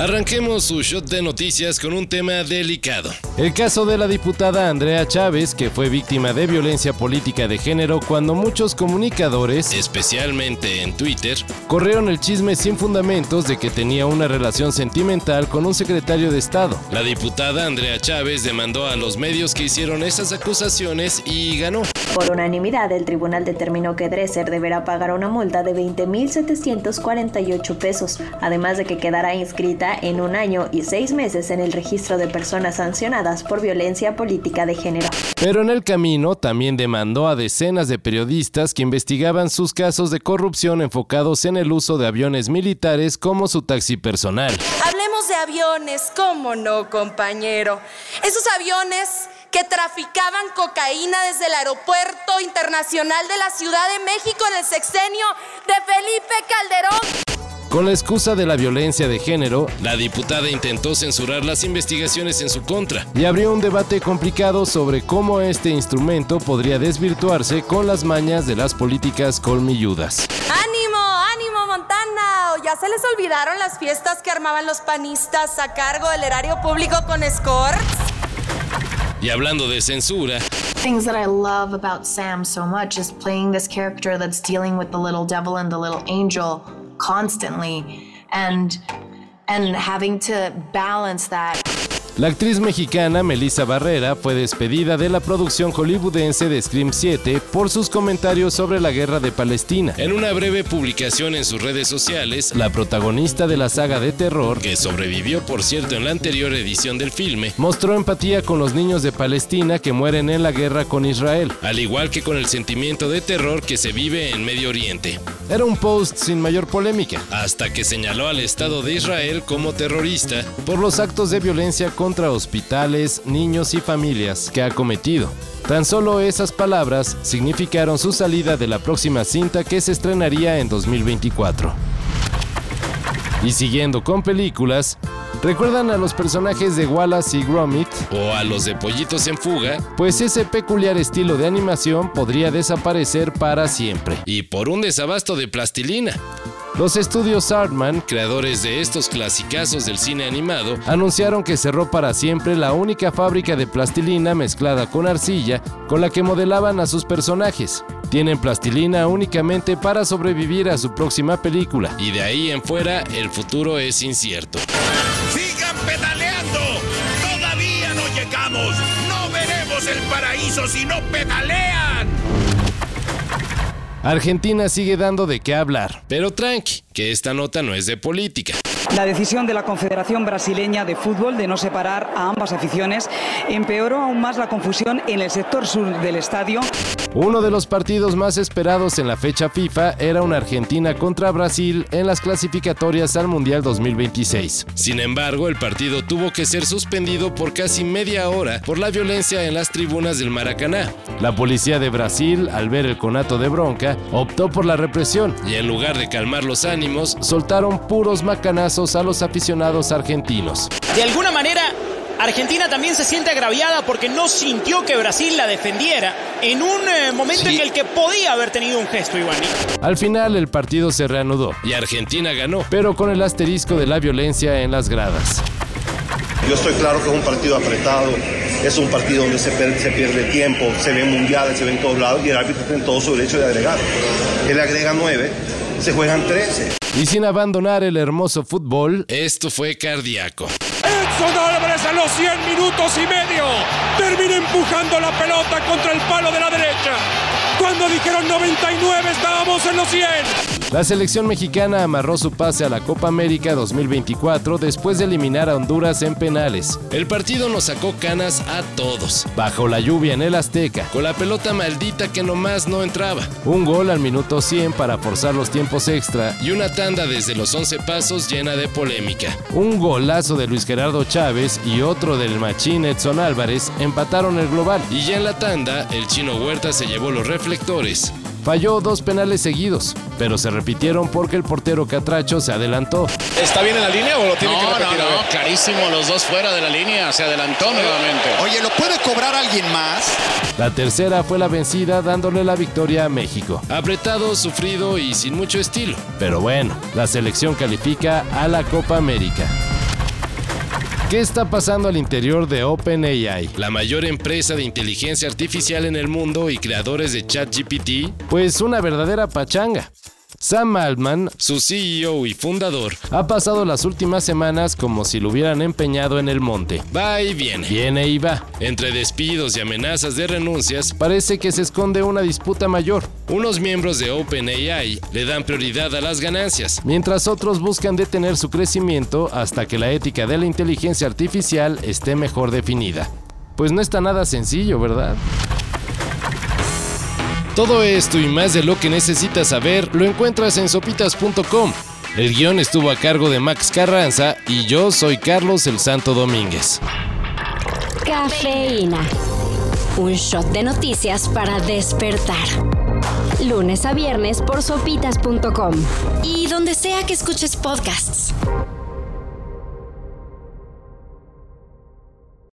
Arranquemos su shot de noticias con un tema delicado. El caso de la diputada Andrea Chávez, que fue víctima de violencia política de género cuando muchos comunicadores, especialmente en Twitter, corrieron el chisme sin fundamentos de que tenía una relación sentimental con un secretario de Estado. La diputada Andrea Chávez demandó a los medios que hicieron esas acusaciones y ganó. Por unanimidad, el tribunal determinó que Dresser deberá pagar una multa de 20.748 pesos, además de que quedará inscrita en un año y seis meses en el registro de personas sancionadas por violencia política de género. Pero en el camino también demandó a decenas de periodistas que investigaban sus casos de corrupción enfocados en el uso de aviones militares como su taxi personal. Hablemos de aviones, ¿cómo no, compañero? Esos aviones que traficaban cocaína desde el aeropuerto internacional de la Ciudad de México en el sexenio de Felipe Calderón. Con la excusa de la violencia de género, la diputada intentó censurar las investigaciones en su contra y abrió un debate complicado sobre cómo este instrumento podría desvirtuarse con las mañas de las políticas colmilludas. ¡Ánimo, ánimo, Montana! ¿Ya se les olvidaron las fiestas que armaban los panistas a cargo del erario público con escorts? Y hablando de censura, things that I love about Sam so much is playing this character that's dealing with the little devil and the little angel constantly and and having to balance that La actriz mexicana Melissa Barrera fue despedida de la producción hollywoodense de Scream 7 por sus comentarios sobre la guerra de Palestina. En una breve publicación en sus redes sociales, la protagonista de la saga de terror, que sobrevivió por cierto en la anterior edición del filme, mostró empatía con los niños de Palestina que mueren en la guerra con Israel, al igual que con el sentimiento de terror que se vive en Medio Oriente. Era un post sin mayor polémica, hasta que señaló al Estado de Israel como terrorista por los actos de violencia contra contra hospitales, niños y familias que ha cometido. Tan solo esas palabras significaron su salida de la próxima cinta que se estrenaría en 2024. Y siguiendo con películas, ¿recuerdan a los personajes de Wallace y Gromit? ¿O a los de Pollitos en Fuga? Pues ese peculiar estilo de animación podría desaparecer para siempre. Y por un desabasto de plastilina. Los estudios Artman, creadores de estos clasicazos del cine animado, anunciaron que cerró para siempre la única fábrica de plastilina mezclada con arcilla con la que modelaban a sus personajes. Tienen plastilina únicamente para sobrevivir a su próxima película. Y de ahí en fuera, el futuro es incierto. ¡Sigan pedaleando! ¡Todavía no llegamos! ¡No veremos el paraíso si no pedalean! Argentina sigue dando de qué hablar. Pero tranqui, que esta nota no es de política. La decisión de la Confederación Brasileña de Fútbol de no separar a ambas aficiones empeoró aún más la confusión en el sector sur del estadio. Uno de los partidos más esperados en la fecha FIFA era una Argentina contra Brasil en las clasificatorias al Mundial 2026. Sin embargo, el partido tuvo que ser suspendido por casi media hora por la violencia en las tribunas del Maracaná. La policía de Brasil, al ver el conato de bronca, optó por la represión y en lugar de calmar los ánimos, soltaron puros macanazos a los aficionados argentinos. De alguna manera, Argentina también se siente agraviada porque no sintió que Brasil la defendiera en un eh, momento en el que podía haber tenido un gesto, Iván. Al final el partido se reanudó y Argentina ganó, pero con el asterisco de la violencia en las gradas. Yo estoy claro que es un partido apretado, es un partido donde se, se pierde tiempo, se ven mundiales, se ven todos lados y el árbitro tiene todo su derecho de agregar. Él agrega nueve, se juegan 13. Y sin abandonar el hermoso fútbol, esto fue cardíaco. Edson Álvarez a los 100 minutos y medio termina empujando la pelota contra el palo de la derecha. Cuando dijeron 99 estábamos en los 100. La selección mexicana amarró su pase a la Copa América 2024 después de eliminar a Honduras en penales. El partido nos sacó canas a todos. Bajo la lluvia en el Azteca. Con la pelota maldita que nomás no entraba. Un gol al minuto 100 para forzar los tiempos extra. Y una tanda desde los 11 pasos llena de polémica. Un golazo de Luis Gerardo Chávez y otro del machín Edson Álvarez empataron el global. Y ya en la tanda, el chino Huerta se llevó los reflectores. Falló dos penales seguidos, pero se repitieron porque el portero Catracho se adelantó. ¿Está bien en la línea o lo tiene no, que repetir? No, no, clarísimo, los dos fuera de la línea, se adelantó nuevamente. Oye, ¿lo puede cobrar alguien más? La tercera fue la vencida dándole la victoria a México. Apretado, sufrido y sin mucho estilo. Pero bueno, la selección califica a la Copa América. ¿Qué está pasando al interior de OpenAI? La mayor empresa de inteligencia artificial en el mundo y creadores de ChatGPT, Pues una verdadera pachanga. Sam Altman su CEO y fundador, ha pasado las últimas semanas como si lo hubieran empeñado en el monte. va y viene. Viene y va. Entre despidos y amenazas de renuncias, Parece que se esconde una disputa mayor, unos miembros de OpenAI le dan prioridad a las ganancias. mientras otros buscan detener su crecimiento hasta que la ética de la inteligencia artificial esté mejor definida. Pues no está nada sencillo, ¿verdad? Todo esto y más de lo que necesitas saber lo encuentras en sopitas.com. El guion estuvo a cargo de Max Carranza y yo soy Carlos el Santo Domínguez. Cafeína. Un shot de noticias para despertar. Lunes a viernes por sopitas.com. Y donde sea que escuches podcasts.